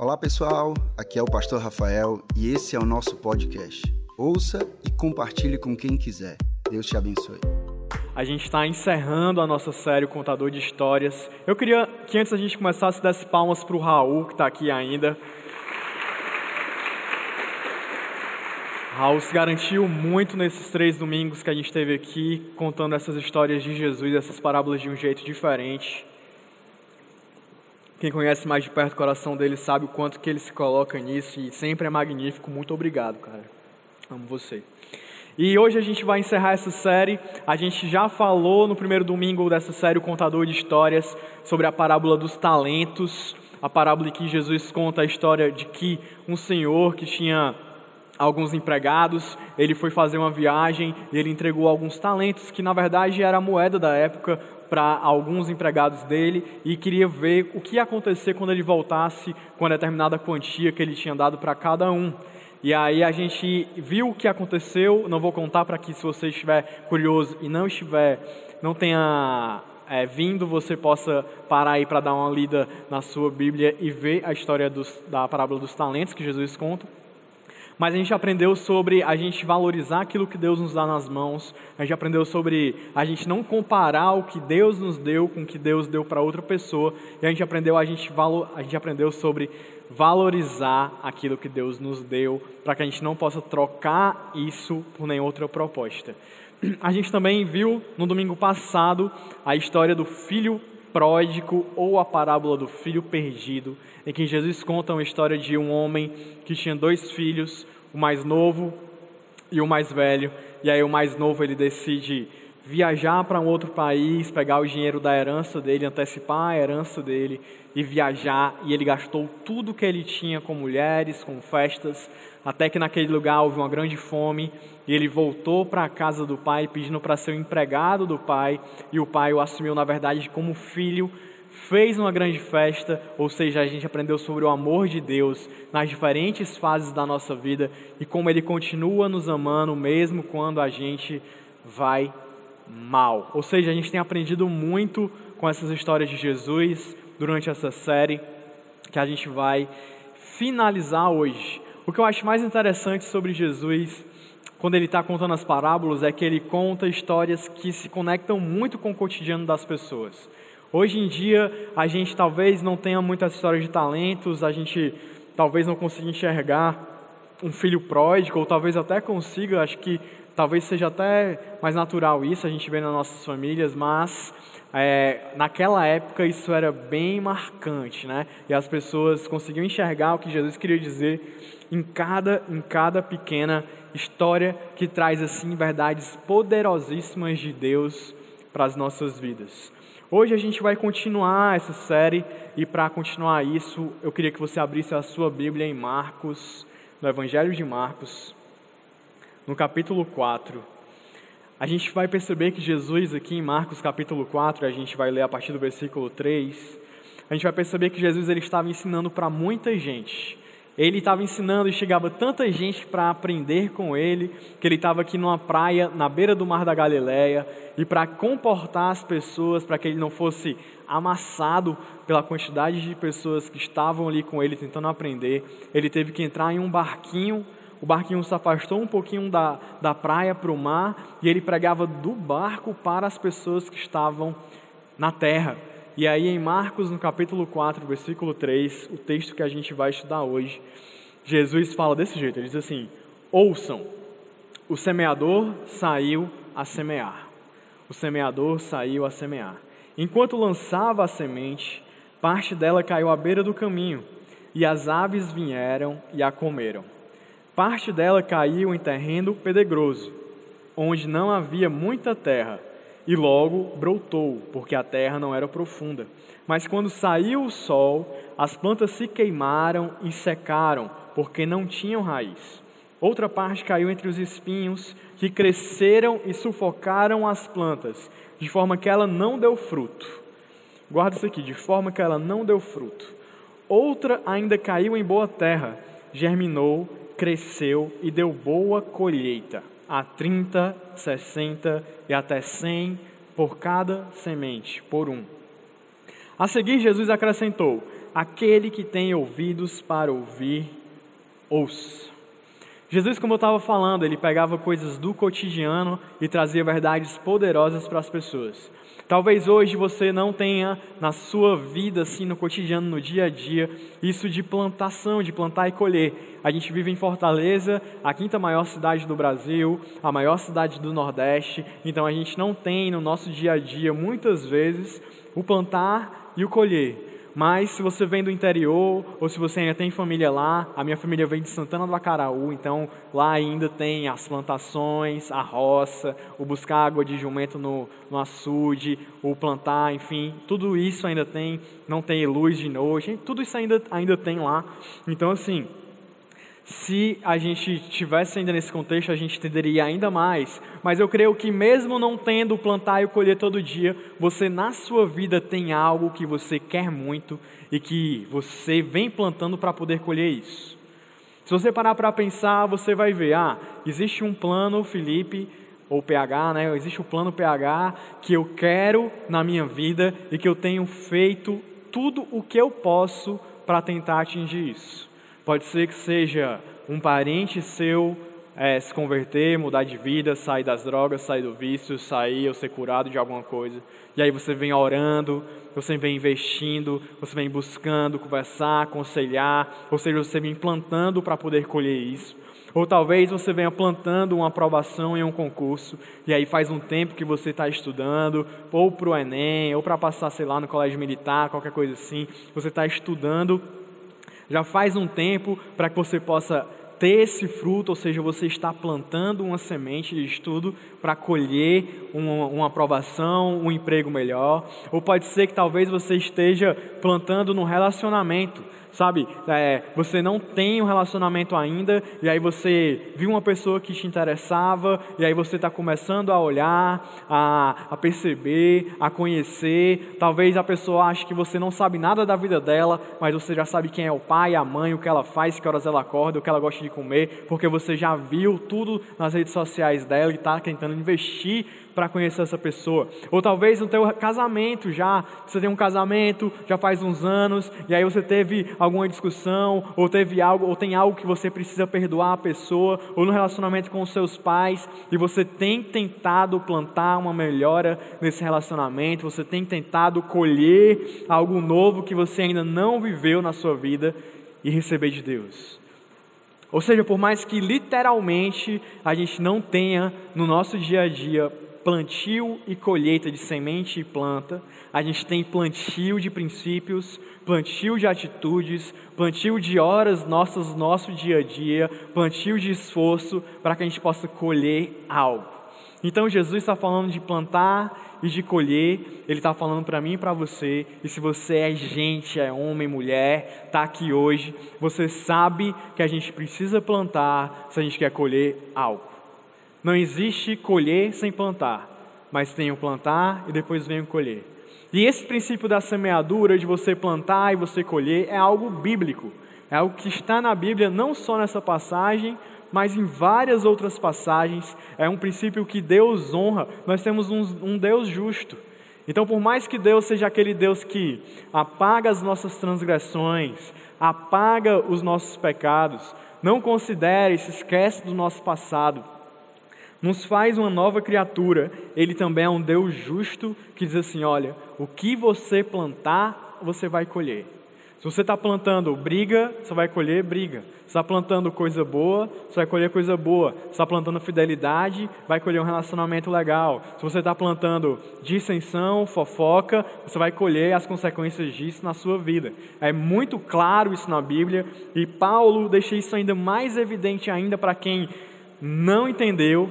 Olá pessoal, aqui é o Pastor Rafael e esse é o nosso podcast. Ouça e compartilhe com quem quiser. Deus te abençoe. A gente está encerrando a nossa série Contador de Histórias. Eu queria que antes a gente começasse, desse palmas para o Raul, que está aqui ainda. Raul se garantiu muito nesses três domingos que a gente esteve aqui, contando essas histórias de Jesus, essas parábolas de um jeito diferente. Quem conhece mais de perto o coração dele sabe o quanto que ele se coloca nisso e sempre é magnífico. Muito obrigado, cara. Amo você. E hoje a gente vai encerrar essa série. A gente já falou no primeiro domingo dessa série, o Contador de Histórias, sobre a parábola dos talentos. A parábola em que Jesus conta a história de que um senhor que tinha alguns empregados, ele foi fazer uma viagem e ele entregou alguns talentos, que na verdade era a moeda da época, para alguns empregados dele e queria ver o que ia acontecer quando ele voltasse com a determinada quantia que ele tinha dado para cada um. E aí a gente viu o que aconteceu, não vou contar para que se você estiver curioso e não estiver, não tenha é, vindo, você possa parar aí para dar uma lida na sua Bíblia e ver a história dos, da parábola dos talentos que Jesus conta. Mas a gente aprendeu sobre a gente valorizar aquilo que Deus nos dá nas mãos. A gente aprendeu sobre a gente não comparar o que Deus nos deu com o que Deus deu para outra pessoa. E a gente aprendeu a gente, valor, a gente aprendeu sobre valorizar aquilo que Deus nos deu, para que a gente não possa trocar isso por nenhuma outra proposta. A gente também viu no domingo passado a história do filho pródigo ou a parábola do filho perdido, em que Jesus conta uma história de um homem que tinha dois filhos, o mais novo e o mais velho, e aí o mais novo ele decide viajar para um outro país, pegar o dinheiro da herança dele, antecipar a herança dele e viajar, e ele gastou tudo que ele tinha com mulheres, com festas, até que naquele lugar houve uma grande fome, e ele voltou para a casa do pai pedindo para ser o empregado do pai, e o pai o assumiu na verdade como filho, fez uma grande festa, ou seja, a gente aprendeu sobre o amor de Deus nas diferentes fases da nossa vida e como ele continua nos amando mesmo quando a gente vai mal. Ou seja, a gente tem aprendido muito com essas histórias de Jesus durante essa série que a gente vai finalizar hoje. O que eu acho mais interessante sobre Jesus, quando ele está contando as parábolas, é que ele conta histórias que se conectam muito com o cotidiano das pessoas. Hoje em dia, a gente talvez não tenha muitas histórias de talentos, a gente talvez não consiga enxergar um filho pródigo, ou talvez até consiga, acho que Talvez seja até mais natural isso, a gente vê nas nossas famílias, mas é, naquela época isso era bem marcante, né? E as pessoas conseguiam enxergar o que Jesus queria dizer em cada, em cada pequena história que traz assim verdades poderosíssimas de Deus para as nossas vidas. Hoje a gente vai continuar essa série e para continuar isso, eu queria que você abrisse a sua Bíblia em Marcos, no Evangelho de Marcos, no capítulo 4, a gente vai perceber que Jesus, aqui em Marcos capítulo 4, a gente vai ler a partir do versículo 3, a gente vai perceber que Jesus ele estava ensinando para muita gente. Ele estava ensinando e chegava tanta gente para aprender com ele, que ele estava aqui numa praia na beira do mar da Galileia, e para comportar as pessoas, para que ele não fosse amassado pela quantidade de pessoas que estavam ali com ele tentando aprender, ele teve que entrar em um barquinho o barquinho se afastou um pouquinho da, da praia para o mar e ele pregava do barco para as pessoas que estavam na terra. E aí, em Marcos, no capítulo 4, versículo 3, o texto que a gente vai estudar hoje, Jesus fala desse jeito: ele diz assim: Ouçam, o semeador saiu a semear. O semeador saiu a semear. Enquanto lançava a semente, parte dela caiu à beira do caminho, e as aves vieram e a comeram. Parte dela caiu em terreno pedregoso, onde não havia muita terra, e logo brotou, porque a terra não era profunda. Mas quando saiu o sol, as plantas se queimaram e secaram, porque não tinham raiz. Outra parte caiu entre os espinhos, que cresceram e sufocaram as plantas, de forma que ela não deu fruto. Guarda isso aqui, de forma que ela não deu fruto. Outra ainda caiu em boa terra, germinou cresceu e deu boa colheita, a 30, 60 e até 100 por cada semente, por um. A seguir, Jesus acrescentou: aquele que tem ouvidos para ouvir, ouça. Jesus, como eu estava falando, ele pegava coisas do cotidiano e trazia verdades poderosas para as pessoas. Talvez hoje você não tenha na sua vida, assim, no cotidiano, no dia a dia, isso de plantação, de plantar e colher. A gente vive em Fortaleza, a quinta maior cidade do Brasil, a maior cidade do Nordeste, então a gente não tem no nosso dia a dia, muitas vezes, o plantar e o colher. Mas se você vem do interior, ou se você ainda tem família lá, a minha família vem de Santana do Acaraú, então lá ainda tem as plantações, a roça, o buscar água de jumento no, no açude, o plantar, enfim, tudo isso ainda tem, não tem luz de noite, tudo isso ainda, ainda tem lá. Então, assim, se a gente tivesse ainda nesse contexto, a gente entenderia ainda mais. Mas eu creio que mesmo não tendo plantar e colher todo dia, você na sua vida tem algo que você quer muito e que você vem plantando para poder colher isso. Se você parar para pensar, você vai ver, ah, existe um plano, Felipe, ou PH, né? Existe o um plano PH que eu quero na minha vida e que eu tenho feito tudo o que eu posso para tentar atingir isso. Pode ser que seja um parente seu é, se converter, mudar de vida, sair das drogas, sair do vício, sair ou ser curado de alguma coisa. E aí você vem orando, você vem investindo, você vem buscando conversar, aconselhar, ou seja, você vem plantando para poder colher isso. Ou talvez você venha plantando uma aprovação em um concurso, e aí faz um tempo que você está estudando, ou para o Enem, ou para passar, sei lá, no colégio militar, qualquer coisa assim. Você está estudando já faz um tempo para que você possa ter esse fruto, ou seja, você está plantando uma semente de estudo para colher uma, uma, aprovação, um emprego melhor, ou pode ser que talvez você esteja plantando no relacionamento sabe? É, você não tem um relacionamento ainda, e aí você viu uma pessoa que te interessava, e aí você está começando a olhar, a, a perceber, a conhecer. Talvez a pessoa ache que você não sabe nada da vida dela, mas você já sabe quem é o pai, a mãe, o que ela faz, que horas ela acorda, o que ela gosta de comer, porque você já viu tudo nas redes sociais dela e está tentando investir para conhecer essa pessoa. Ou talvez no teu casamento já, você tem um casamento já faz uns anos e aí você teve alguma discussão ou teve algo ou tem algo que você precisa perdoar a pessoa ou no relacionamento com os seus pais e você tem tentado plantar uma melhora nesse relacionamento, você tem tentado colher algo novo que você ainda não viveu na sua vida e receber de Deus. Ou seja, por mais que literalmente a gente não tenha no nosso dia a dia plantio e colheita de semente e planta, a gente tem plantio de princípios, plantio de atitudes, plantio de horas nossas, nosso dia a dia, plantio de esforço para que a gente possa colher algo. Então Jesus está falando de plantar e de colher, Ele está falando para mim e para você, e se você é gente, é homem, mulher, está aqui hoje, você sabe que a gente precisa plantar se a gente quer colher algo. Não existe colher sem plantar, mas tem o plantar e depois vem o colher. E esse princípio da semeadura, de você plantar e você colher, é algo bíblico. É algo que está na Bíblia, não só nessa passagem, mas em várias outras passagens. É um princípio que Deus honra. Nós temos um, um Deus justo. Então, por mais que Deus seja aquele Deus que apaga as nossas transgressões, apaga os nossos pecados, não considere, se esquece do nosso passado, nos faz uma nova criatura, ele também é um Deus justo que diz assim: olha, o que você plantar, você vai colher. Se você está plantando briga, você vai colher briga. Se está plantando coisa boa, você vai colher coisa boa. Se está plantando fidelidade, vai colher um relacionamento legal. Se você está plantando dissensão, fofoca, você vai colher as consequências disso na sua vida. É muito claro isso na Bíblia e Paulo deixa isso ainda mais evidente ainda para quem não entendeu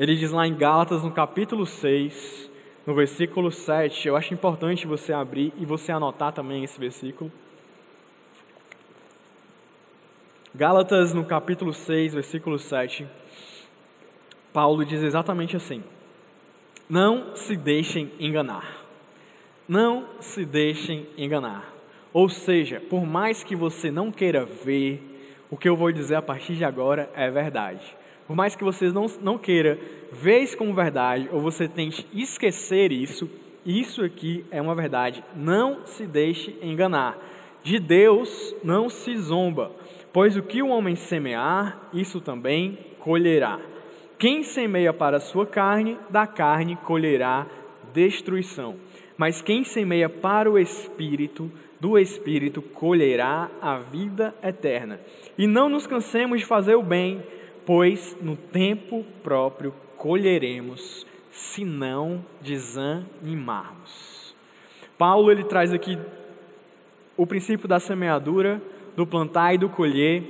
ele diz lá em Gálatas, no capítulo 6, no versículo 7, eu acho importante você abrir e você anotar também esse versículo. Gálatas, no capítulo 6, versículo 7, Paulo diz exatamente assim: Não se deixem enganar. Não se deixem enganar. Ou seja, por mais que você não queira ver, o que eu vou dizer a partir de agora é verdade. Por mais que você não, não queira ver isso como verdade, ou você tente esquecer isso, Isso aqui é uma verdade. Não se deixe enganar. De Deus não se zomba, pois o que o homem semear, isso também colherá. Quem semeia para a sua carne, da carne colherá destruição. Mas quem semeia para o espírito, do espírito colherá a vida eterna. E não nos cansemos de fazer o bem, pois no tempo próprio colheremos, se não desanimarmos. Paulo ele traz aqui o princípio da semeadura, do plantar e do colher,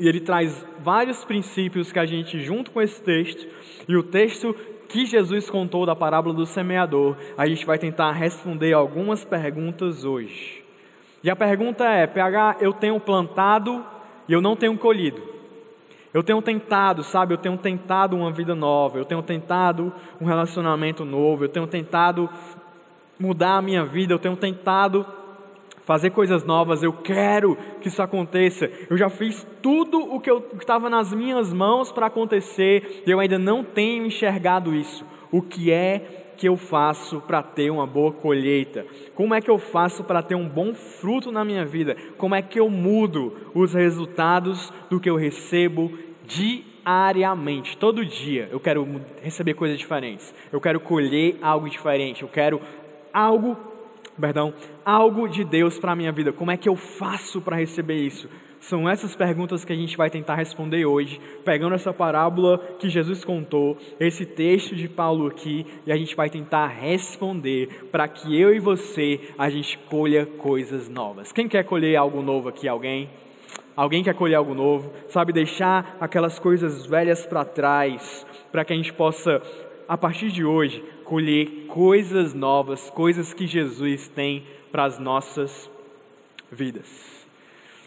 e ele traz vários princípios que a gente, junto com esse texto, e o texto que Jesus contou da parábola do semeador, a gente vai tentar responder algumas perguntas hoje. E a pergunta é: PH, eu tenho plantado e eu não tenho colhido. Eu tenho tentado, sabe? Eu tenho tentado uma vida nova, eu tenho tentado um relacionamento novo, eu tenho tentado mudar a minha vida, eu tenho tentado fazer coisas novas, eu quero que isso aconteça. Eu já fiz tudo o que estava nas minhas mãos para acontecer e eu ainda não tenho enxergado isso. O que é que eu faço para ter uma boa colheita? Como é que eu faço para ter um bom fruto na minha vida? Como é que eu mudo os resultados do que eu recebo diariamente? Todo dia eu quero receber coisas diferentes. Eu quero colher algo diferente. Eu quero algo perdão, algo de Deus para a minha vida. Como é que eu faço para receber isso? São essas perguntas que a gente vai tentar responder hoje, pegando essa parábola que Jesus contou, esse texto de Paulo aqui, e a gente vai tentar responder para que eu e você a gente colha coisas novas. Quem quer colher algo novo aqui? Alguém? Alguém quer colher algo novo? Sabe deixar aquelas coisas velhas para trás, para que a gente possa a partir de hoje, colher coisas novas, coisas que Jesus tem para as nossas vidas.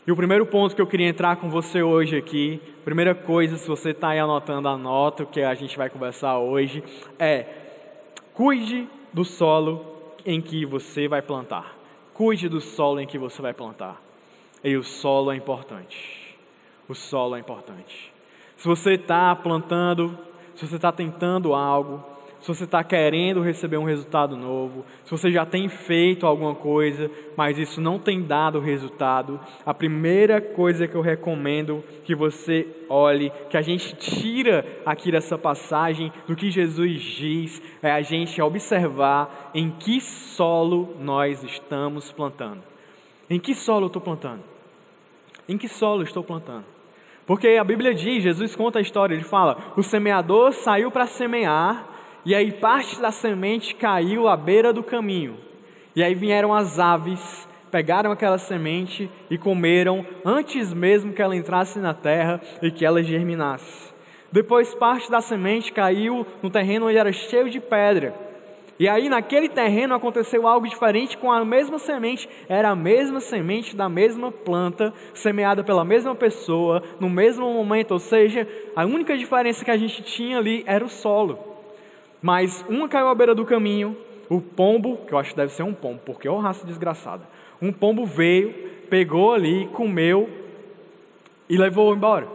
E o primeiro ponto que eu queria entrar com você hoje aqui, primeira coisa, se você está aí anotando, anota o que a gente vai conversar hoje, é cuide do solo em que você vai plantar. Cuide do solo em que você vai plantar. E o solo é importante. O solo é importante. Se você está plantando, se você está tentando algo, se você está querendo receber um resultado novo, se você já tem feito alguma coisa, mas isso não tem dado resultado, a primeira coisa que eu recomendo que você olhe, que a gente tira aqui dessa passagem do que Jesus diz, é a gente observar em que solo nós estamos plantando. Em que solo eu estou plantando? Em que solo estou plantando? Porque a Bíblia diz, Jesus conta a história, ele fala: o semeador saiu para semear e aí parte da semente caiu à beira do caminho. E aí vieram as aves, pegaram aquela semente e comeram antes mesmo que ela entrasse na terra e que ela germinasse. Depois parte da semente caiu no terreno onde era cheio de pedra. E aí naquele terreno aconteceu algo diferente com a mesma semente, era a mesma semente da mesma planta, semeada pela mesma pessoa, no mesmo momento, ou seja, a única diferença que a gente tinha ali era o solo. Mas uma caiu à beira do caminho, o pombo, que eu acho que deve ser um pombo, porque é uma raça desgraçada. Um pombo veio, pegou ali, comeu e levou embora.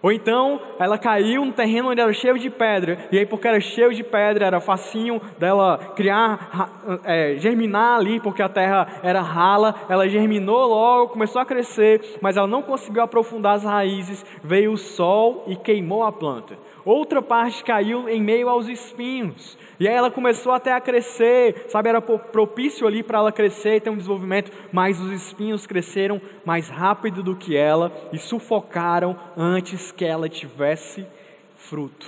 Ou então ela caiu no terreno onde era cheio de pedra, e aí porque era cheio de pedra, era facinho dela criar, é, germinar ali, porque a terra era rala, ela germinou logo, começou a crescer, mas ela não conseguiu aprofundar as raízes, veio o sol e queimou a planta. Outra parte caiu em meio aos espinhos. E aí ela começou até a crescer, sabe? Era propício ali para ela crescer e ter um desenvolvimento, mas os espinhos cresceram mais rápido do que ela e sufocaram antes que ela tivesse fruto.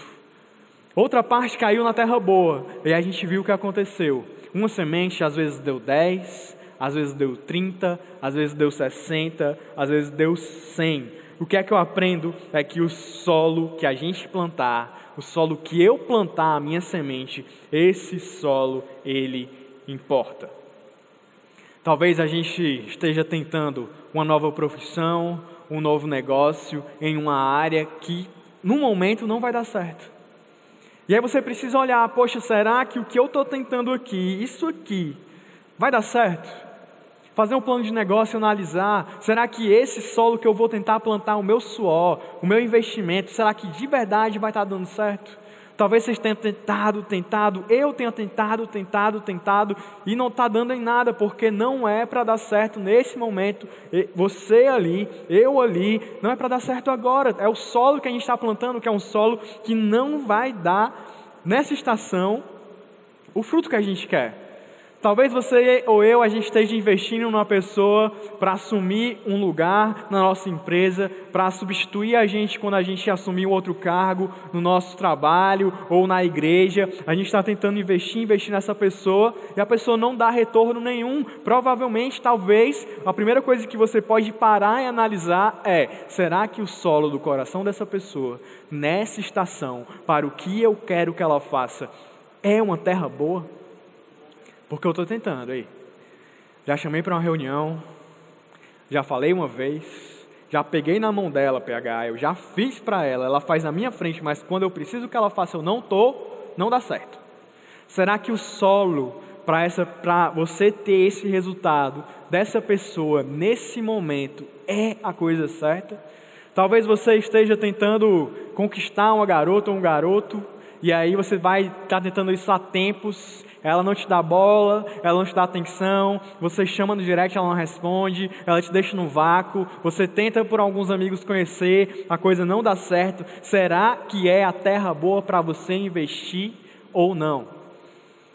Outra parte caiu na terra boa, e a gente viu o que aconteceu. Uma semente às vezes deu 10, às vezes deu 30, às vezes deu 60, às vezes deu 100 o que é que eu aprendo? É que o solo que a gente plantar, o solo que eu plantar a minha semente, esse solo, ele importa. Talvez a gente esteja tentando uma nova profissão, um novo negócio em uma área que no momento não vai dar certo. E aí você precisa olhar, poxa, será que o que eu estou tentando aqui, isso aqui, vai dar certo? Fazer um plano de negócio, analisar, será que esse solo que eu vou tentar plantar o meu suor, o meu investimento, será que de verdade vai estar dando certo? Talvez vocês tenham tentado, tentado, eu tenha tentado, tentado, tentado, e não está dando em nada, porque não é para dar certo nesse momento. Você ali, eu ali, não é para dar certo agora. É o solo que a gente está plantando, que é um solo que não vai dar nessa estação o fruto que a gente quer. Talvez você ou eu a gente esteja investindo numa pessoa para assumir um lugar na nossa empresa, para substituir a gente quando a gente assumir um outro cargo no nosso trabalho ou na igreja. A gente está tentando investir, investir nessa pessoa e a pessoa não dá retorno nenhum. Provavelmente, talvez, a primeira coisa que você pode parar e analisar é: será que o solo do coração dessa pessoa, nessa estação, para o que eu quero que ela faça, é uma terra boa? Porque eu estou tentando aí. Já chamei para uma reunião, já falei uma vez, já peguei na mão dela, PH, eu já fiz para ela, ela faz na minha frente, mas quando eu preciso que ela faça, eu não estou, não dá certo. Será que o solo para essa, para você ter esse resultado dessa pessoa nesse momento é a coisa certa? Talvez você esteja tentando conquistar uma garota ou um garoto e aí você vai estar tá tentando isso há tempos ela não te dá bola, ela não te dá atenção, você chama no direct, ela não responde, ela te deixa no vácuo, você tenta por alguns amigos conhecer, a coisa não dá certo. Será que é a terra boa para você investir ou não?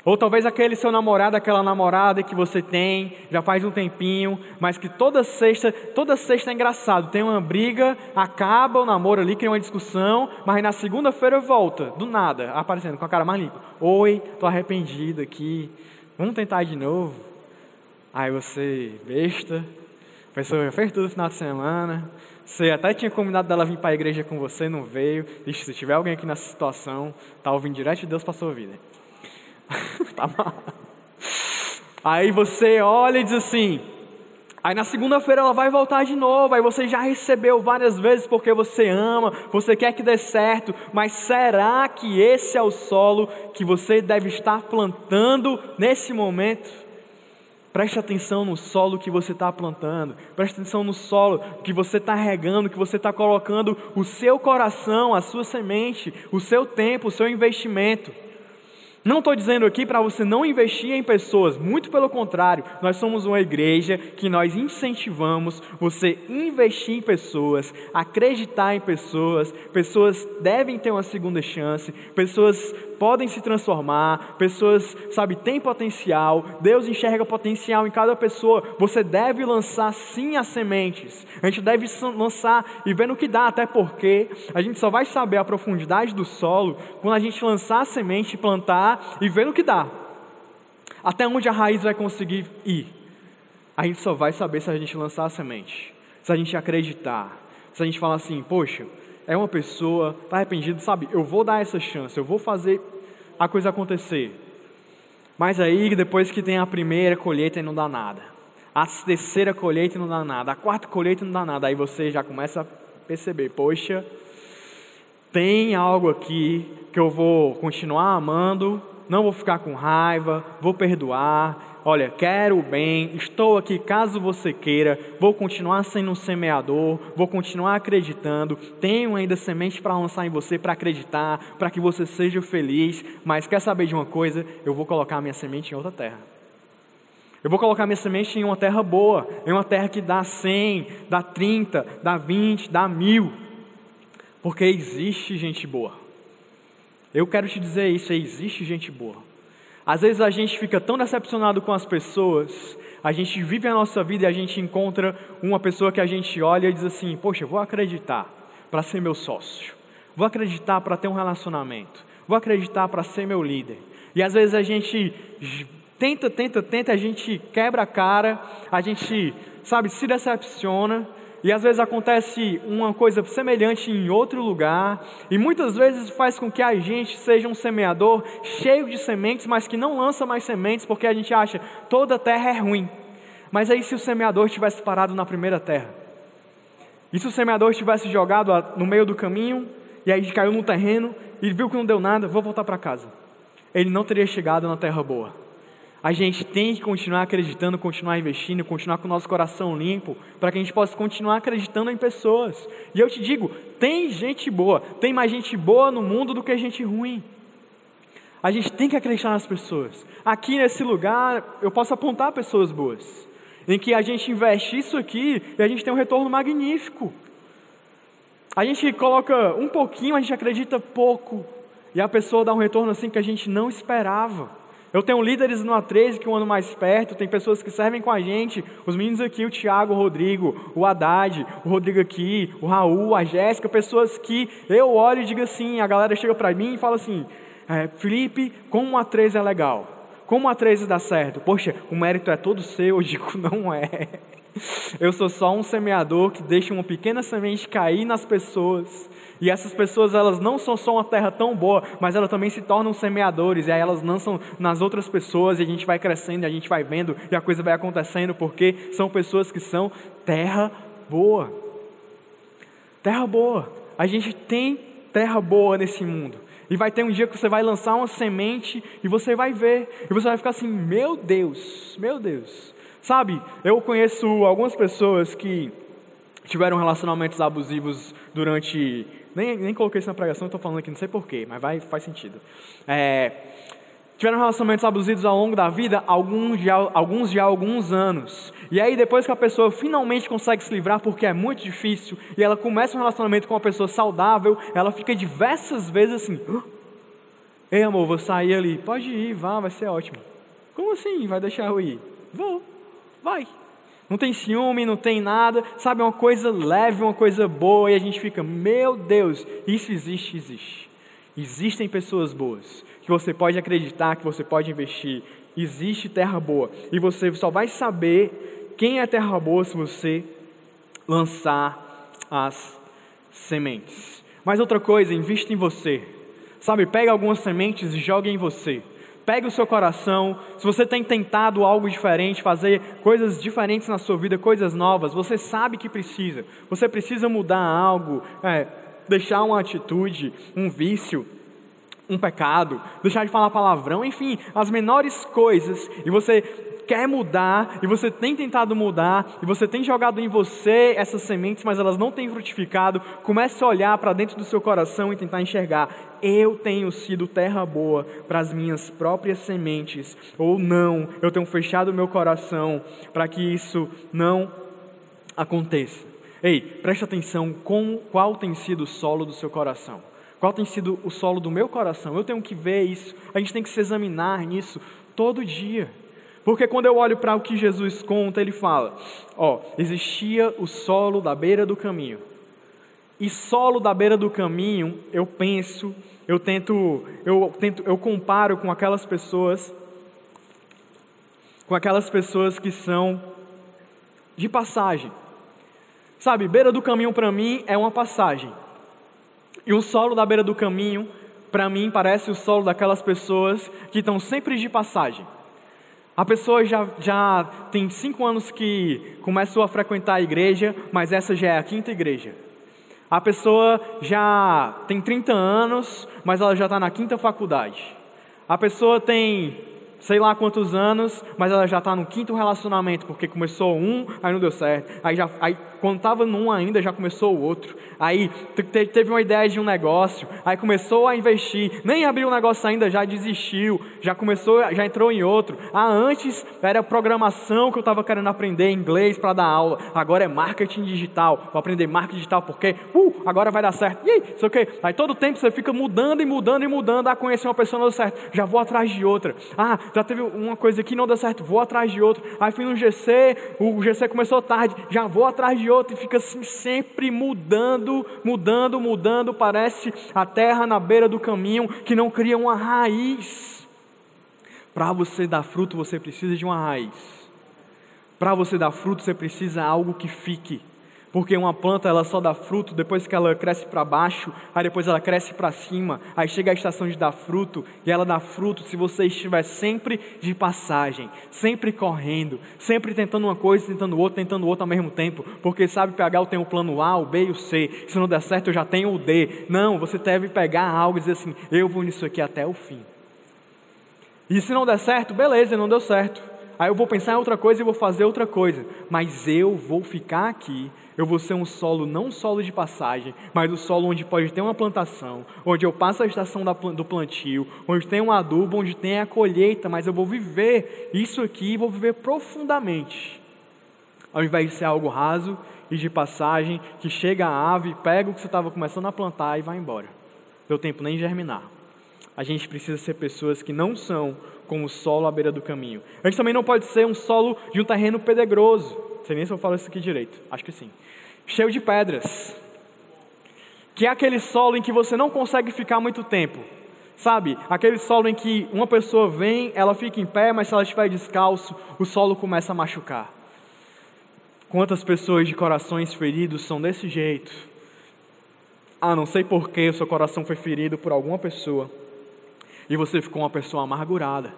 Ou talvez aquele seu namorado, aquela namorada que você tem, já faz um tempinho, mas que toda sexta, toda sexta é engraçado, tem uma briga, acaba o namoro ali, cria uma discussão, mas na segunda-feira volta, do nada, aparecendo com a cara mais limpa. Oi, tô arrependido aqui, vamos tentar de novo. Aí você, besta, a pessoa fez tudo no final de semana, você até tinha combinado dela vir para a igreja com você, não veio. Ixi, se tiver alguém aqui nessa situação, tá ouvindo direto de Deus para sua vida. tá mal. Aí você olha e diz assim. Aí na segunda-feira ela vai voltar de novo. Aí você já recebeu várias vezes porque você ama, você quer que dê certo. Mas será que esse é o solo que você deve estar plantando nesse momento? Preste atenção no solo que você está plantando. Preste atenção no solo que você está regando, que você está colocando o seu coração, a sua semente, o seu tempo, o seu investimento. Não estou dizendo aqui para você não investir em pessoas, muito pelo contrário, nós somos uma igreja que nós incentivamos você investir em pessoas, acreditar em pessoas, pessoas devem ter uma segunda chance, pessoas podem se transformar, pessoas, sabe, têm potencial, Deus enxerga potencial em cada pessoa. Você deve lançar sim as sementes. A gente deve lançar e ver no que dá, até porque a gente só vai saber a profundidade do solo quando a gente lançar a semente, plantar e ver no que dá. Até onde a raiz vai conseguir ir. A gente só vai saber se a gente lançar a semente, se a gente acreditar, se a gente falar assim, poxa, é uma pessoa, está arrependido, sabe? Eu vou dar essa chance, eu vou fazer a coisa acontecer. Mas aí, depois que tem a primeira colheita e não dá nada, a terceira colheita e não dá nada, a quarta colheita e não dá nada, aí você já começa a perceber: poxa, tem algo aqui que eu vou continuar amando, não vou ficar com raiva, vou perdoar, olha, quero o bem, estou aqui caso você queira, vou continuar sendo um semeador, vou continuar acreditando, tenho ainda semente para lançar em você para acreditar, para que você seja feliz, mas quer saber de uma coisa? Eu vou colocar a minha semente em outra terra. Eu vou colocar minha semente em uma terra boa, em uma terra que dá 100, dá 30, dá 20, dá mil, porque existe gente boa. Eu quero te dizer isso, existe gente boa. Às vezes a gente fica tão decepcionado com as pessoas, a gente vive a nossa vida e a gente encontra uma pessoa que a gente olha e diz assim: Poxa, vou acreditar para ser meu sócio, vou acreditar para ter um relacionamento, vou acreditar para ser meu líder. E às vezes a gente tenta, tenta, tenta, a gente quebra a cara, a gente, sabe, se decepciona e às vezes acontece uma coisa semelhante em outro lugar, e muitas vezes faz com que a gente seja um semeador cheio de sementes, mas que não lança mais sementes, porque a gente acha toda terra é ruim. Mas aí se o semeador tivesse parado na primeira terra, e se o semeador tivesse jogado no meio do caminho, e aí caiu no terreno, e viu que não deu nada, vou voltar para casa. Ele não teria chegado na terra boa. A gente tem que continuar acreditando, continuar investindo, continuar com o nosso coração limpo, para que a gente possa continuar acreditando em pessoas. E eu te digo, tem gente boa, tem mais gente boa no mundo do que gente ruim. A gente tem que acreditar nas pessoas. Aqui nesse lugar, eu posso apontar pessoas boas, em que a gente investe isso aqui e a gente tem um retorno magnífico. A gente coloca um pouquinho, a gente acredita pouco, e a pessoa dá um retorno assim que a gente não esperava. Eu tenho líderes no A13 que um ano mais perto, tem pessoas que servem com a gente, os meninos aqui, o Tiago, o Rodrigo, o Haddad, o Rodrigo aqui, o Raul, a Jéssica, pessoas que eu olho e digo assim, a galera chega para mim e fala assim, é, Felipe, como o A13 é legal, como o A13 dá certo, poxa, o mérito é todo seu, eu digo, não é. Eu sou só um semeador que deixa uma pequena semente cair nas pessoas e essas pessoas, elas não são só uma terra tão boa, mas elas também se tornam semeadores, e aí elas lançam nas outras pessoas, e a gente vai crescendo, e a gente vai vendo, e a coisa vai acontecendo, porque são pessoas que são terra boa. Terra boa. A gente tem terra boa nesse mundo. E vai ter um dia que você vai lançar uma semente e você vai ver, e você vai ficar assim: meu Deus, meu Deus. Sabe, eu conheço algumas pessoas que tiveram relacionamentos abusivos durante nem, nem coloquei isso na pregação, estou falando aqui, não sei porquê, mas vai, faz sentido. É, tiveram relacionamentos abusivos ao longo da vida, alguns de, alguns de alguns anos. E aí, depois que a pessoa finalmente consegue se livrar, porque é muito difícil, e ela começa um relacionamento com uma pessoa saudável, ela fica diversas vezes assim: Ei, amor, vou sair ali. Pode ir, vá, vai ser ótimo. Como assim? Vai deixar eu ir? Vou, vai não tem ciúme, não tem nada, sabe, é uma coisa leve, uma coisa boa, e a gente fica, meu Deus, isso existe, existe. Existem pessoas boas, que você pode acreditar, que você pode investir. Existe terra boa, e você só vai saber quem é terra boa se você lançar as sementes. Mas outra coisa, invista em você. Sabe, pega algumas sementes e jogue em você. Pegue o seu coração. Se você tem tentado algo diferente, fazer coisas diferentes na sua vida, coisas novas, você sabe que precisa. Você precisa mudar algo, é, deixar uma atitude, um vício, um pecado, deixar de falar palavrão, enfim, as menores coisas. E você quer mudar, e você tem tentado mudar, e você tem jogado em você essas sementes, mas elas não têm frutificado, comece a olhar para dentro do seu coração e tentar enxergar: eu tenho sido terra boa para as minhas próprias sementes, ou não, eu tenho fechado meu coração para que isso não aconteça. Ei, preste atenção com qual tem sido o solo do seu coração. Qual tem sido o solo do meu coração? Eu tenho que ver isso, a gente tem que se examinar nisso todo dia. Porque quando eu olho para o que Jesus conta, ele fala: ó, existia o solo da beira do caminho. E solo da beira do caminho, eu penso, eu tento, eu tento, eu comparo com aquelas pessoas com aquelas pessoas que são de passagem. Sabe, beira do caminho para mim é uma passagem. E o solo da beira do caminho, para mim, parece o solo daquelas pessoas que estão sempre de passagem. A pessoa já, já tem cinco anos que começou a frequentar a igreja, mas essa já é a quinta igreja. A pessoa já tem 30 anos, mas ela já está na quinta faculdade. A pessoa tem sei lá quantos anos, mas ela já está no quinto relacionamento, porque começou um, aí não deu certo. Aí, já, aí quando estava num ainda, já começou o outro. Aí teve uma ideia de um negócio, aí começou a investir, nem abriu o negócio ainda, já desistiu, já começou, já entrou em outro. Ah, antes era programação que eu estava querendo aprender inglês para dar aula, agora é marketing digital. Vou aprender marketing digital porque, uh, agora vai dar certo. E aí, sei o quê? Aí todo tempo você fica mudando e mudando e mudando. Ah, conhecer uma pessoa não deu certo, já vou atrás de outra. Ah, já teve uma coisa aqui não deu certo, vou atrás de outra. Aí fui no GC, o GC começou tarde, já vou atrás de outro e fica sempre mudando, mudando, mudando. Parece a terra na beira do caminho que não cria uma raiz. Para você dar fruto, você precisa de uma raiz. Para você dar fruto, você precisa de algo que fique. Porque uma planta ela só dá fruto depois que ela cresce para baixo, aí depois ela cresce para cima, aí chega a estação de dar fruto e ela dá fruto se você estiver sempre de passagem, sempre correndo, sempre tentando uma coisa, tentando outra, tentando outra ao mesmo tempo, porque sabe pegar eu tenho o plano A, o B e o C, se não der certo eu já tenho o D. Não, você deve pegar algo e dizer assim: eu vou nisso aqui até o fim. E se não der certo, beleza, não deu certo. Aí eu vou pensar em outra coisa e vou fazer outra coisa. Mas eu vou ficar aqui eu vou ser um solo, não solo de passagem, mas um solo onde pode ter uma plantação, onde eu passo a estação do plantio, onde tem um adubo, onde tem a colheita, mas eu vou viver isso aqui e vou viver profundamente. Ao invés de ser algo raso e de passagem, que chega a ave, pega o que você estava começando a plantar e vai embora. Deu tempo nem germinar. A gente precisa ser pessoas que não são como o solo à beira do caminho. A gente também não pode ser um solo de um terreno pedregoso sei nem se eu falo isso aqui direito. Acho que sim. Cheio de pedras. Que é aquele solo em que você não consegue ficar muito tempo. Sabe? Aquele solo em que uma pessoa vem, ela fica em pé, mas se ela estiver descalço, o solo começa a machucar. Quantas pessoas de corações feridos são desse jeito? Ah, não sei porquê o seu coração foi ferido por alguma pessoa e você ficou uma pessoa amargurada.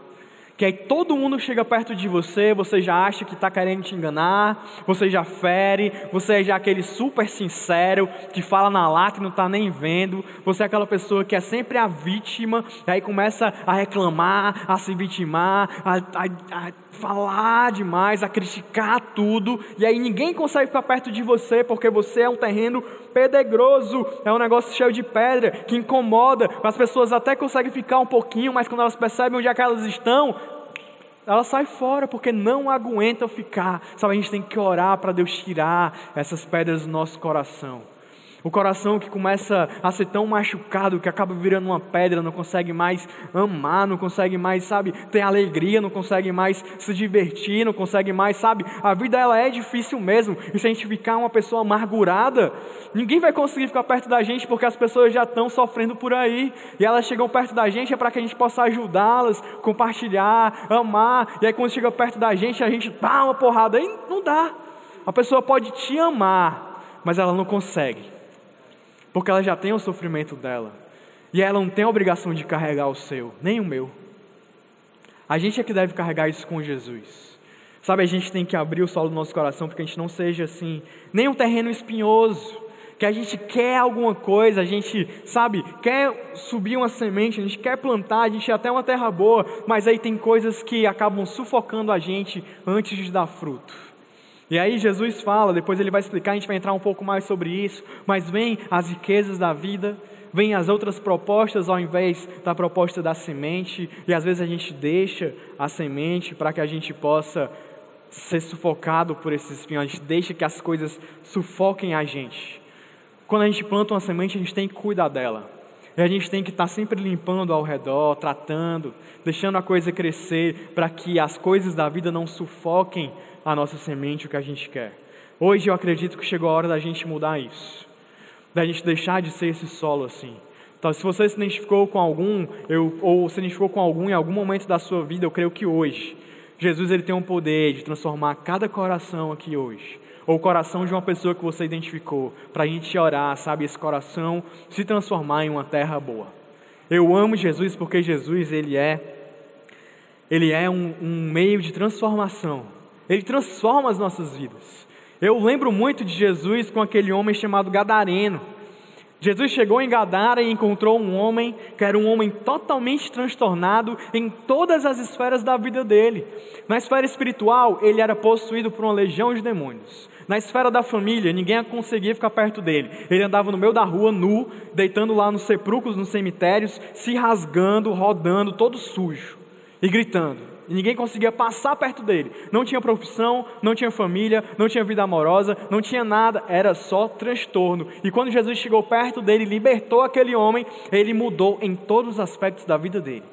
Que aí todo mundo chega perto de você, você já acha que está querendo te enganar, você já fere, você é já aquele super sincero que fala na lata e não está nem vendo, você é aquela pessoa que é sempre a vítima, e aí começa a reclamar, a se vitimar, a, a, a falar demais, a criticar tudo, e aí ninguém consegue ficar perto de você porque você é um terreno pedregoso, é um negócio cheio de pedra que incomoda, as pessoas até conseguem ficar um pouquinho, mas quando elas percebem onde é que elas estão, ela sai fora porque não aguenta ficar. Sabe, a gente tem que orar para Deus tirar essas pedras do nosso coração. O coração que começa a ser tão machucado que acaba virando uma pedra, não consegue mais amar, não consegue mais, sabe, ter alegria, não consegue mais se divertir, não consegue mais, sabe? A vida ela é difícil mesmo. E se a gente ficar uma pessoa amargurada, ninguém vai conseguir ficar perto da gente porque as pessoas já estão sofrendo por aí. E elas chegam perto da gente é para que a gente possa ajudá-las, compartilhar, amar. E aí quando chega perto da gente, a gente dá uma porrada. Aí não dá. A pessoa pode te amar, mas ela não consegue porque ela já tem o sofrimento dela. E ela não tem a obrigação de carregar o seu, nem o meu. A gente é que deve carregar isso com Jesus. Sabe, a gente tem que abrir o solo do nosso coração para que a gente não seja assim, nem um terreno espinhoso, que a gente quer alguma coisa, a gente, sabe, quer subir uma semente, a gente quer plantar, a gente até uma terra boa, mas aí tem coisas que acabam sufocando a gente antes de dar fruto. E aí Jesus fala, depois ele vai explicar, a gente vai entrar um pouco mais sobre isso, mas vem as riquezas da vida, vem as outras propostas ao invés da proposta da semente, e às vezes a gente deixa a semente para que a gente possa ser sufocado por esses espinhos, a gente deixa que as coisas sufoquem a gente. Quando a gente planta uma semente, a gente tem que cuidar dela. E a gente tem que estar sempre limpando ao redor, tratando, deixando a coisa crescer, para que as coisas da vida não sufoquem a nossa semente, o que a gente quer. Hoje eu acredito que chegou a hora da gente mudar isso, da gente deixar de ser esse solo assim. Então, se você se identificou com algum, eu, ou se identificou com algum em algum momento da sua vida, eu creio que hoje, Jesus ele tem um poder de transformar cada coração aqui hoje, ou o coração de uma pessoa que você identificou, para a gente orar, sabe, esse coração se transformar em uma terra boa. Eu amo Jesus porque Jesus ele é, ele é um, um meio de transformação ele transforma as nossas vidas. Eu lembro muito de Jesus com aquele homem chamado Gadareno. Jesus chegou em Gadara e encontrou um homem que era um homem totalmente transtornado em todas as esferas da vida dele. Na esfera espiritual, ele era possuído por uma legião de demônios. Na esfera da família, ninguém conseguia ficar perto dele. Ele andava no meio da rua, nu, deitando lá nos sepulcros, nos cemitérios, se rasgando, rodando, todo sujo e gritando. E ninguém conseguia passar perto dele. Não tinha profissão, não tinha família, não tinha vida amorosa, não tinha nada, era só transtorno. E quando Jesus chegou perto dele, libertou aquele homem, ele mudou em todos os aspectos da vida dele.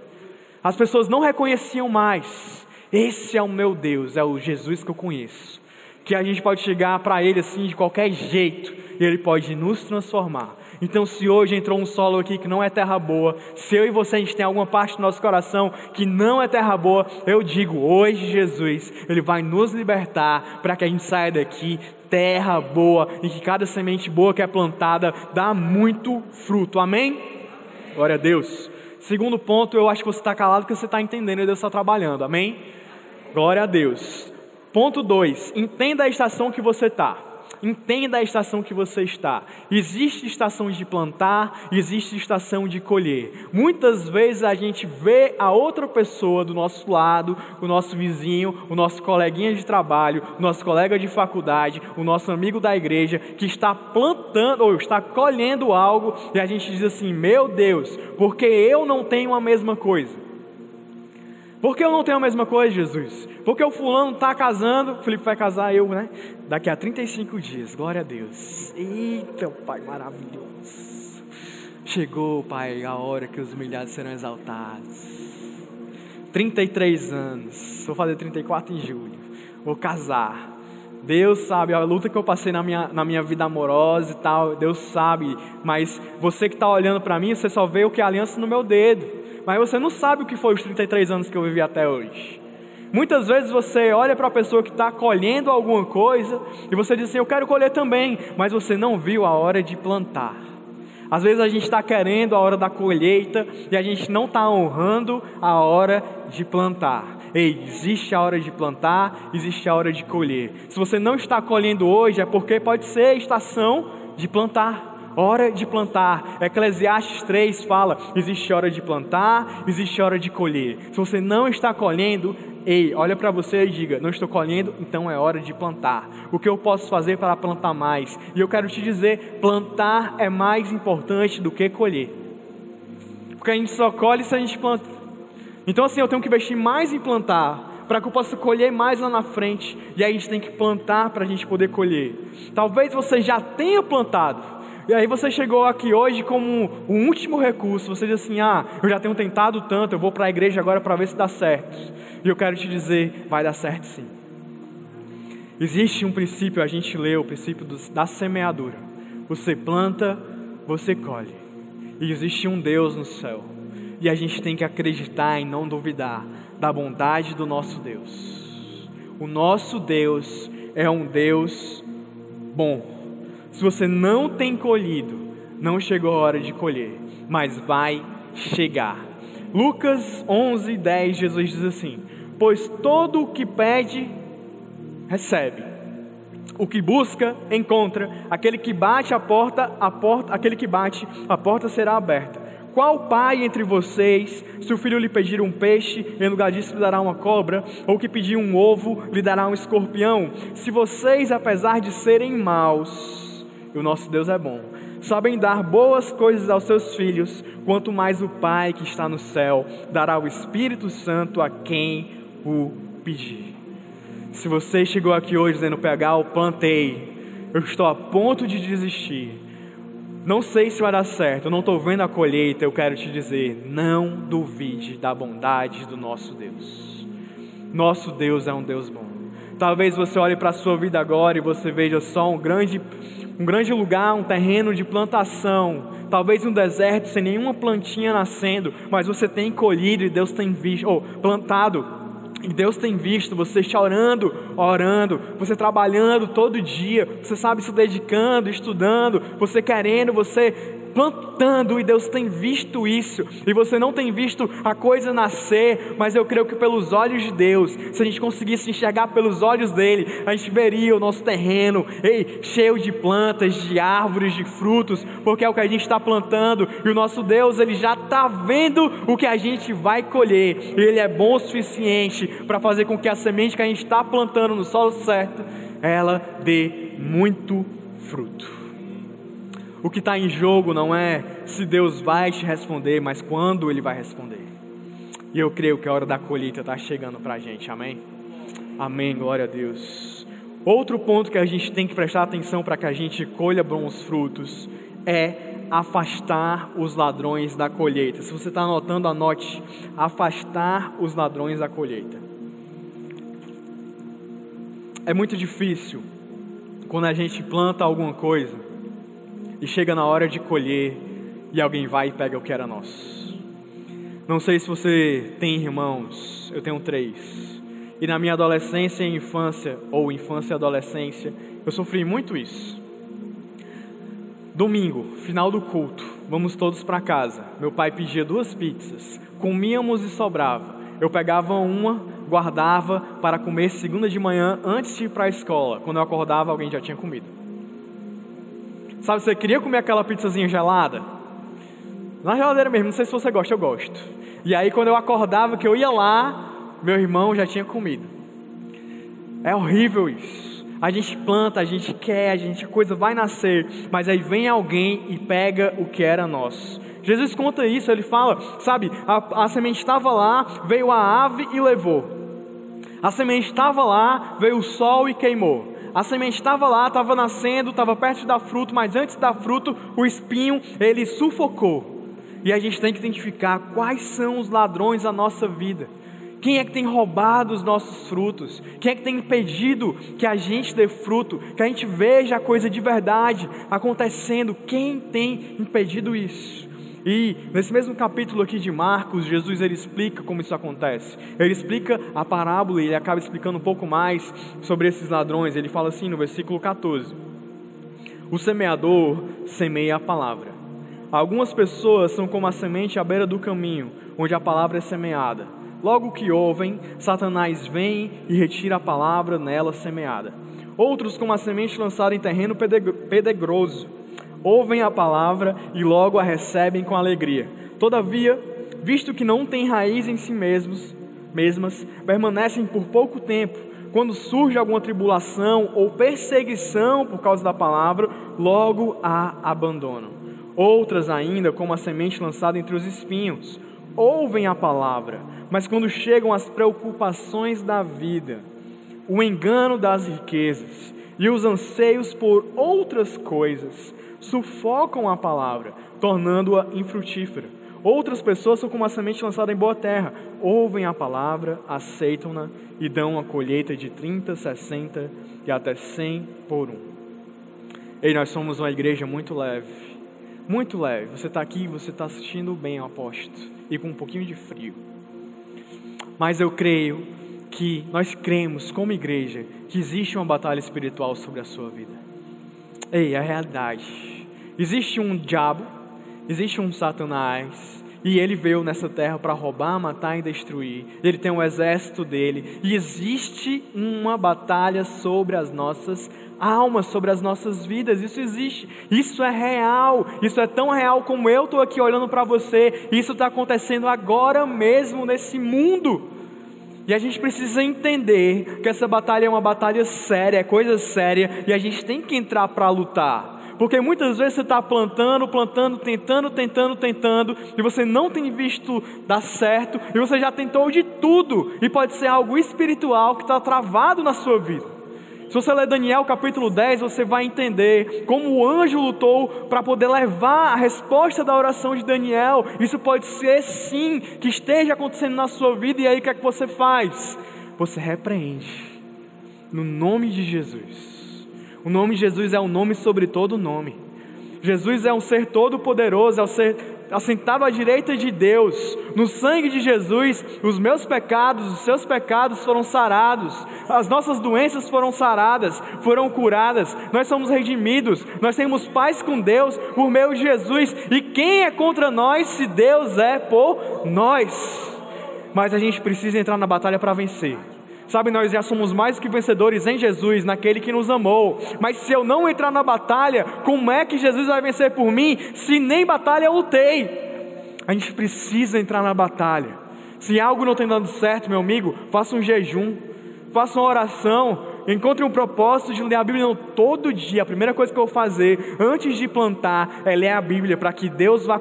As pessoas não reconheciam mais. Esse é o meu Deus, é o Jesus que eu conheço. Que a gente pode chegar para ele assim de qualquer jeito, e ele pode nos transformar. Então, se hoje entrou um solo aqui que não é terra boa, se eu e você a gente tem alguma parte do nosso coração que não é terra boa, eu digo, hoje Jesus, Ele vai nos libertar para que a gente saia daqui terra boa e que cada semente boa que é plantada dá muito fruto. Amém? Glória a Deus. Segundo ponto, eu acho que você está calado porque você está entendendo e Deus está trabalhando. Amém? Glória a Deus. Ponto 2. Entenda a estação que você está. Entenda a estação que você está. Existe estação de plantar, existe estação de colher. Muitas vezes a gente vê a outra pessoa do nosso lado, o nosso vizinho, o nosso coleguinha de trabalho, o nosso colega de faculdade, o nosso amigo da igreja, que está plantando ou está colhendo algo e a gente diz assim: meu Deus, porque eu não tenho a mesma coisa. Por que eu não tenho a mesma coisa, Jesus? Porque o fulano está casando, o Felipe vai casar, eu, né? Daqui a 35 dias, glória a Deus. Eita, Pai maravilhoso. Chegou, Pai, a hora que os humilhados serão exaltados. 33 anos, vou fazer 34 em julho, vou casar. Deus sabe a luta que eu passei na minha, na minha vida amorosa e tal, Deus sabe, mas você que está olhando para mim, você só vê o que é aliança no meu dedo mas você não sabe o que foi os 33 anos que eu vivi até hoje. Muitas vezes você olha para a pessoa que está colhendo alguma coisa e você diz assim: Eu quero colher também, mas você não viu a hora de plantar. Às vezes a gente está querendo a hora da colheita e a gente não está honrando a hora de plantar. Ei, existe a hora de plantar, existe a hora de colher. Se você não está colhendo hoje, é porque pode ser a estação de plantar hora de plantar. Eclesiastes 3 fala: existe hora de plantar, existe hora de colher. Se você não está colhendo, ei, olha para você e diga: não estou colhendo, então é hora de plantar. O que eu posso fazer para plantar mais? E eu quero te dizer: plantar é mais importante do que colher. Porque a gente só colhe se a gente planta. Então, assim, eu tenho que investir mais em plantar para que eu possa colher mais lá na frente. E aí a gente tem que plantar para a gente poder colher. Talvez você já tenha plantado, e aí você chegou aqui hoje como um último recurso. Você diz assim: ah, eu já tenho tentado tanto, eu vou para a igreja agora para ver se dá certo. E eu quero te dizer: vai dar certo sim. Existe um princípio, a gente leu, o princípio da semeadura. Você planta, você colhe. E existe um Deus no céu. E a gente tem que acreditar e não duvidar da bondade do nosso Deus. O nosso Deus é um Deus bom. Se você não tem colhido, não chegou a hora de colher, mas vai chegar. Lucas 11, 10, Jesus diz assim: Pois todo o que pede, recebe. O que busca, encontra. Aquele que bate a porta, a porta, aquele que bate, a porta será aberta. Qual pai entre vocês, se o filho lhe pedir um peixe, em lugar disso lhe dará uma cobra, ou que pedir um ovo, lhe dará um escorpião? Se vocês, apesar de serem maus, e o nosso Deus é bom. Sabem dar boas coisas aos seus filhos, quanto mais o Pai que está no céu dará o Espírito Santo a quem o pedir. Se você chegou aqui hoje dizendo, PH, eu plantei, eu estou a ponto de desistir, não sei se vai dar certo, eu não estou vendo a colheita, eu quero te dizer, não duvide da bondade do nosso Deus. Nosso Deus é um Deus bom. Talvez você olhe para a sua vida agora e você veja só um grande um grande lugar, um terreno de plantação, talvez um deserto sem nenhuma plantinha nascendo, mas você tem colhido e Deus tem visto, ou plantado, e Deus tem visto você chorando, orando, você trabalhando todo dia, você sabe se dedicando, estudando, você querendo, você plantando e Deus tem visto isso, e você não tem visto a coisa nascer, mas eu creio que pelos olhos de Deus, se a gente conseguisse enxergar pelos olhos dele, a gente veria o nosso terreno ei, cheio de plantas, de árvores, de frutos, porque é o que a gente está plantando, e o nosso Deus ele já está vendo o que a gente vai colher, e ele é bom o suficiente para fazer com que a semente que a gente está plantando no solo certo, ela dê muito fruto. O que está em jogo não é se Deus vai te responder, mas quando Ele vai responder. E eu creio que a hora da colheita está chegando para a gente, amém? Amém, glória a Deus. Outro ponto que a gente tem que prestar atenção para que a gente colha bons frutos é afastar os ladrões da colheita. Se você está anotando, anote: afastar os ladrões da colheita. É muito difícil quando a gente planta alguma coisa e chega na hora de colher e alguém vai e pega o que era nosso. Não sei se você tem irmãos, eu tenho três. E na minha adolescência e infância, ou infância e adolescência, eu sofri muito isso. Domingo, final do culto, vamos todos para casa. Meu pai pedia duas pizzas, comíamos e sobrava. Eu pegava uma, guardava para comer segunda de manhã antes de ir para a escola. Quando eu acordava, alguém já tinha comido. Sabe, você queria comer aquela pizzazinha gelada? Na geladeira mesmo, não sei se você gosta, eu gosto. E aí quando eu acordava que eu ia lá, meu irmão já tinha comido. É horrível isso. A gente planta, a gente quer, a gente a coisa vai nascer, mas aí vem alguém e pega o que era nosso. Jesus conta isso, ele fala, sabe, a, a semente estava lá, veio a ave e levou. A semente estava lá, veio o sol e queimou. A semente estava lá, estava nascendo, estava perto de dar fruto, mas antes de dar fruto, o espinho ele sufocou. E a gente tem que identificar quais são os ladrões da nossa vida. Quem é que tem roubado os nossos frutos? Quem é que tem impedido que a gente dê fruto? Que a gente veja a coisa de verdade acontecendo? Quem tem impedido isso? E nesse mesmo capítulo aqui de Marcos, Jesus ele explica como isso acontece. Ele explica a parábola e ele acaba explicando um pouco mais sobre esses ladrões. Ele fala assim no versículo 14: O semeador semeia a palavra. Algumas pessoas são como a semente à beira do caminho, onde a palavra é semeada. Logo que ouvem, Satanás vem e retira a palavra nela semeada. Outros, como a semente lançada em terreno pedregoso ouvem a palavra e logo a recebem com alegria. Todavia, visto que não têm raiz em si mesmos, mesmas, permanecem por pouco tempo. Quando surge alguma tribulação ou perseguição por causa da palavra, logo a abandonam. Outras ainda, como a semente lançada entre os espinhos, ouvem a palavra, mas quando chegam as preocupações da vida, o engano das riquezas e os anseios por outras coisas, sufocam a palavra, tornando-a infrutífera. Outras pessoas são como a semente lançada em boa terra, ouvem a palavra, aceitam-na e dão uma colheita de 30, 60 e até 100 por um. E nós somos uma igreja muito leve, muito leve. Você está aqui, você está assistindo bem, eu aposto, e com um pouquinho de frio. Mas eu creio que nós cremos como igreja que existe uma batalha espiritual sobre a sua vida. Ei, a realidade. Existe um diabo, existe um Satanás, e ele veio nessa terra para roubar, matar e destruir. Ele tem um exército dele, e existe uma batalha sobre as nossas almas, sobre as nossas vidas. Isso existe, isso é real, isso é tão real como eu estou aqui olhando para você. Isso está acontecendo agora mesmo nesse mundo. E a gente precisa entender que essa batalha é uma batalha séria, é coisa séria, e a gente tem que entrar para lutar. Porque muitas vezes você está plantando, plantando, tentando, tentando, tentando, e você não tem visto dar certo, e você já tentou de tudo, e pode ser algo espiritual que está travado na sua vida. Se você ler Daniel capítulo 10, você vai entender como o anjo lutou para poder levar a resposta da oração de Daniel. Isso pode ser sim que esteja acontecendo na sua vida, e aí o que é que você faz? Você repreende, no nome de Jesus. O nome de Jesus é o um nome sobre todo nome. Jesus é um ser todo poderoso, é o ser assentado à direita de Deus, no sangue de Jesus, os meus pecados, os seus pecados foram sarados, as nossas doenças foram saradas, foram curadas, nós somos redimidos, nós temos paz com Deus por meio de Jesus, e quem é contra nós se Deus é por nós? Mas a gente precisa entrar na batalha para vencer. Sabe, nós já somos mais que vencedores em Jesus, naquele que nos amou. Mas se eu não entrar na batalha, como é que Jesus vai vencer por mim se nem batalha eu lutei? A gente precisa entrar na batalha. Se algo não tem dado certo, meu amigo, faça um jejum, faça uma oração, encontre um propósito de ler a Bíblia todo dia. A primeira coisa que eu vou fazer antes de plantar é ler a Bíblia para que Deus vá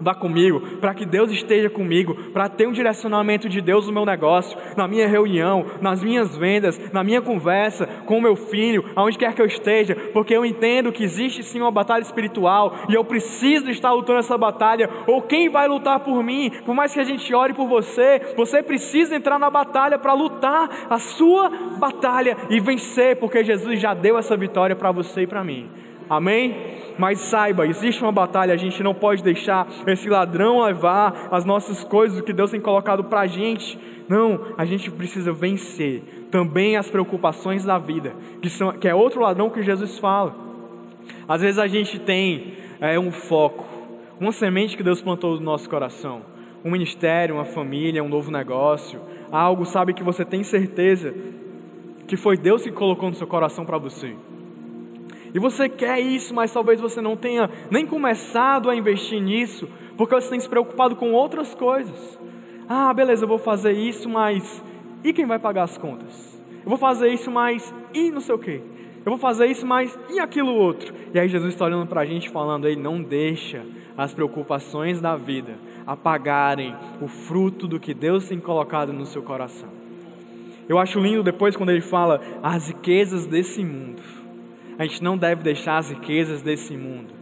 vá comigo, para que Deus esteja comigo, para ter um direcionamento de Deus no meu negócio, na minha reunião, nas minhas vendas, na minha conversa com o meu filho, aonde quer que eu esteja, porque eu entendo que existe sim uma batalha espiritual e eu preciso estar lutando essa batalha, ou quem vai lutar por mim, por mais que a gente ore por você, você precisa entrar na batalha para lutar a sua batalha e vencer, porque Jesus já deu essa vitória para você e para mim. Amém? Mas saiba, existe uma batalha, a gente não pode deixar esse ladrão levar as nossas coisas, o que Deus tem colocado para a gente. Não, a gente precisa vencer também as preocupações da vida, que, são, que é outro ladrão que Jesus fala. Às vezes a gente tem é, um foco, uma semente que Deus plantou no nosso coração, um ministério, uma família, um novo negócio, algo, sabe, que você tem certeza que foi Deus que colocou no seu coração para você. E você quer isso, mas talvez você não tenha nem começado a investir nisso, porque você tem se preocupado com outras coisas. Ah, beleza, eu vou fazer isso, mas e quem vai pagar as contas? Eu vou fazer isso, mas e não sei o quê? Eu vou fazer isso, mas e aquilo outro? E aí Jesus está olhando para a gente falando, Ele não deixa as preocupações da vida apagarem o fruto do que Deus tem colocado no seu coração. Eu acho lindo depois quando ele fala as riquezas desse mundo. A gente não deve deixar as riquezas desse mundo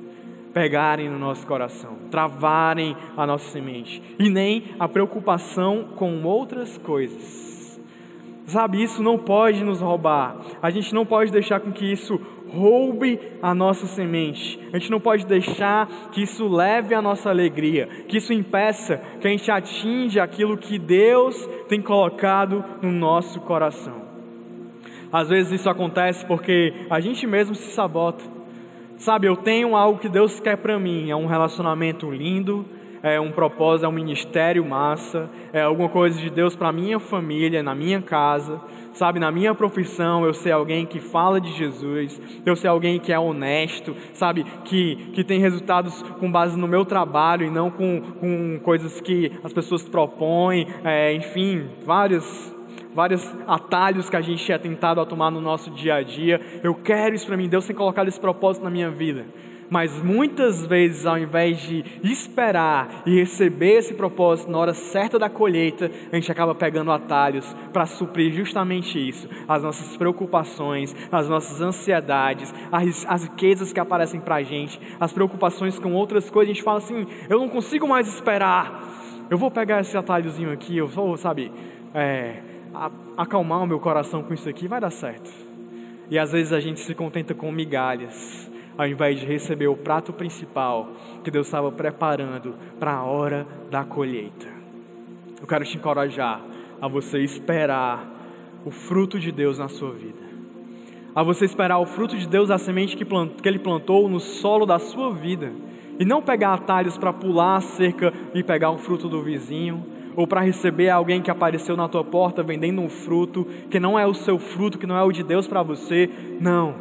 pegarem no nosso coração, travarem a nossa semente, e nem a preocupação com outras coisas. Sabe, isso não pode nos roubar. A gente não pode deixar com que isso roube a nossa semente. A gente não pode deixar que isso leve a nossa alegria, que isso impeça que a gente atinja aquilo que Deus tem colocado no nosso coração. Às vezes isso acontece porque a gente mesmo se sabota. Sabe, eu tenho algo que Deus quer para mim, é um relacionamento lindo, é um propósito, é um ministério massa, é alguma coisa de Deus para minha família, na minha casa, sabe, na minha profissão, eu ser alguém que fala de Jesus, eu ser alguém que é honesto, sabe, que, que tem resultados com base no meu trabalho e não com, com coisas que as pessoas propõem, é, enfim, vários vários atalhos que a gente é tentado a tomar no nosso dia a dia. Eu quero isso para mim, Deus tem colocado esse propósito na minha vida. Mas muitas vezes, ao invés de esperar e receber esse propósito na hora certa da colheita, a gente acaba pegando atalhos para suprir justamente isso: as nossas preocupações, as nossas ansiedades, as, as riquezas que aparecem para a gente, as preocupações com outras coisas. A gente fala assim: eu não consigo mais esperar, eu vou pegar esse atalhozinho aqui, eu vou, sabe, é, acalmar o meu coração com isso aqui, vai dar certo. E às vezes a gente se contenta com migalhas ao invés de receber o prato principal que Deus estava preparando para a hora da colheita. Eu quero te encorajar a você esperar o fruto de Deus na sua vida. A você esperar o fruto de Deus, a semente que, plant, que Ele plantou no solo da sua vida. E não pegar atalhos para pular a cerca e pegar um fruto do vizinho, ou para receber alguém que apareceu na tua porta vendendo um fruto que não é o seu fruto, que não é o de Deus para você. Não.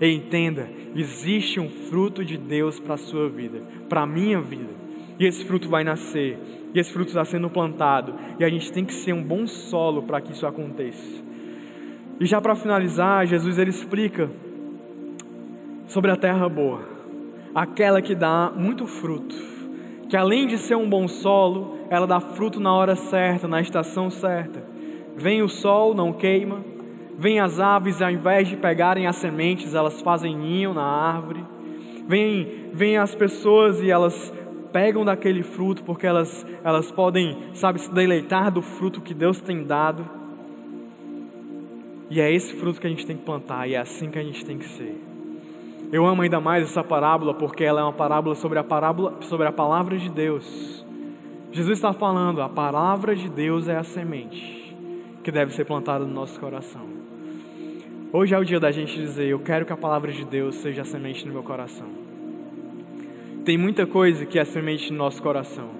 Entenda, existe um fruto de Deus para a sua vida, para a minha vida. E esse fruto vai nascer, e esse fruto está sendo plantado, e a gente tem que ser um bom solo para que isso aconteça. E já para finalizar, Jesus ele explica sobre a terra boa, aquela que dá muito fruto, que além de ser um bom solo, ela dá fruto na hora certa, na estação certa. Vem o sol, não queima, Vêm as aves, ao invés de pegarem as sementes, elas fazem ninho na árvore. Vêm, vêm as pessoas e elas pegam daquele fruto porque elas, elas podem, sabe, se deleitar do fruto que Deus tem dado. E é esse fruto que a gente tem que plantar e é assim que a gente tem que ser. Eu amo ainda mais essa parábola porque ela é uma parábola sobre a parábola sobre a palavra de Deus. Jesus está falando, a palavra de Deus é a semente que deve ser plantada no nosso coração. Hoje é o dia da gente dizer: Eu quero que a palavra de Deus seja a semente no meu coração. Tem muita coisa que é semente no nosso coração.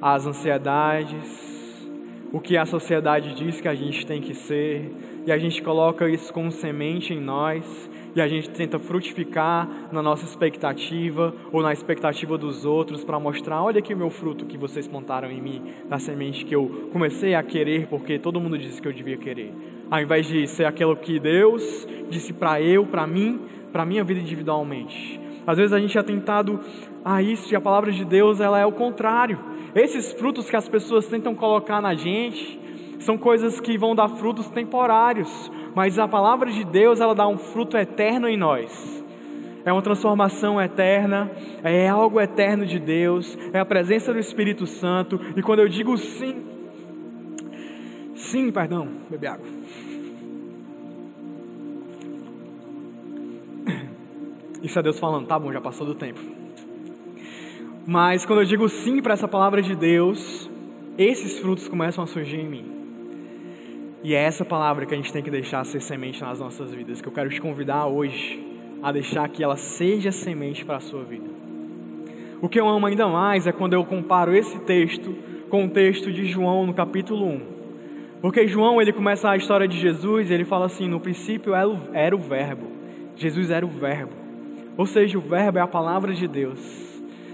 As ansiedades, o que a sociedade diz que a gente tem que ser, e a gente coloca isso como semente em nós, e a gente tenta frutificar na nossa expectativa ou na expectativa dos outros para mostrar: olha aqui o meu fruto que vocês plantaram em mim, da semente que eu comecei a querer porque todo mundo disse que eu devia querer ao invés de ser aquilo que Deus disse para eu, para mim, para minha vida individualmente. Às vezes a gente é tentado a isso e a palavra de Deus ela é o contrário. Esses frutos que as pessoas tentam colocar na gente são coisas que vão dar frutos temporários, mas a palavra de Deus ela dá um fruto eterno em nós. É uma transformação eterna, é algo eterno de Deus, é a presença do Espírito Santo. E quando eu digo sim, sim, perdão, beber água. Isso é Deus falando, tá bom, já passou do tempo. Mas quando eu digo sim para essa palavra de Deus, esses frutos começam a surgir em mim. E é essa palavra que a gente tem que deixar ser semente nas nossas vidas, que eu quero te convidar hoje a deixar que ela seja semente para a sua vida. O que eu amo ainda mais é quando eu comparo esse texto com o texto de João no capítulo 1. Porque João, ele começa a história de Jesus e ele fala assim: no princípio era o verbo. Jesus era o verbo. Ou seja, o Verbo é a palavra de Deus.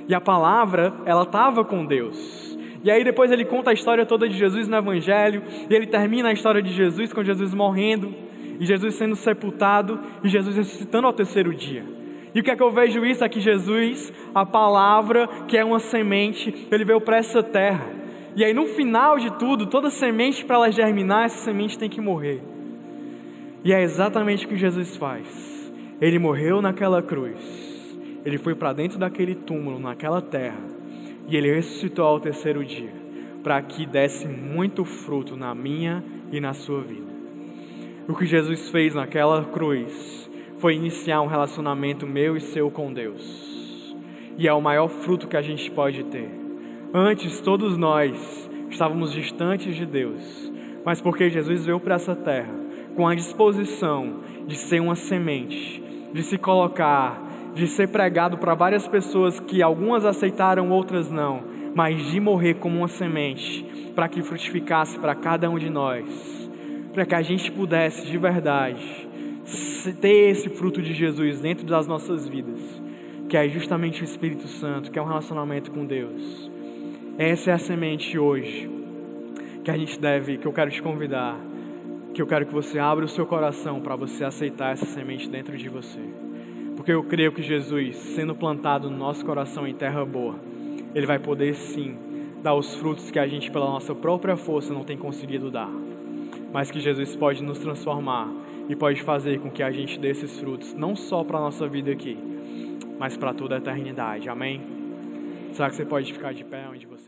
E a palavra, ela estava com Deus. E aí depois ele conta a história toda de Jesus no Evangelho, e ele termina a história de Jesus com Jesus morrendo, e Jesus sendo sepultado, e Jesus ressuscitando ao terceiro dia. E o que é que eu vejo isso? É que Jesus, a palavra, que é uma semente, ele veio para essa terra. E aí no final de tudo, toda semente para ela germinar, essa semente tem que morrer. E é exatamente o que Jesus faz. Ele morreu naquela cruz. Ele foi para dentro daquele túmulo, naquela terra. E ele ressuscitou ao terceiro dia, para que desse muito fruto na minha e na sua vida. O que Jesus fez naquela cruz foi iniciar um relacionamento meu e seu com Deus. E é o maior fruto que a gente pode ter. Antes, todos nós estávamos distantes de Deus, mas porque Jesus veio para essa terra com a disposição de ser uma semente, de se colocar, de ser pregado para várias pessoas que algumas aceitaram, outras não, mas de morrer como uma semente, para que frutificasse para cada um de nós, para que a gente pudesse de verdade ter esse fruto de Jesus dentro das nossas vidas, que é justamente o Espírito Santo, que é um relacionamento com Deus. Essa é a semente hoje que a gente deve, que eu quero te convidar que eu quero que você abra o seu coração para você aceitar essa semente dentro de você. Porque eu creio que Jesus, sendo plantado no nosso coração em terra boa, ele vai poder sim dar os frutos que a gente, pela nossa própria força, não tem conseguido dar. Mas que Jesus pode nos transformar e pode fazer com que a gente dê esses frutos, não só para a nossa vida aqui, mas para toda a eternidade. Amém? Será que você pode ficar de pé onde você?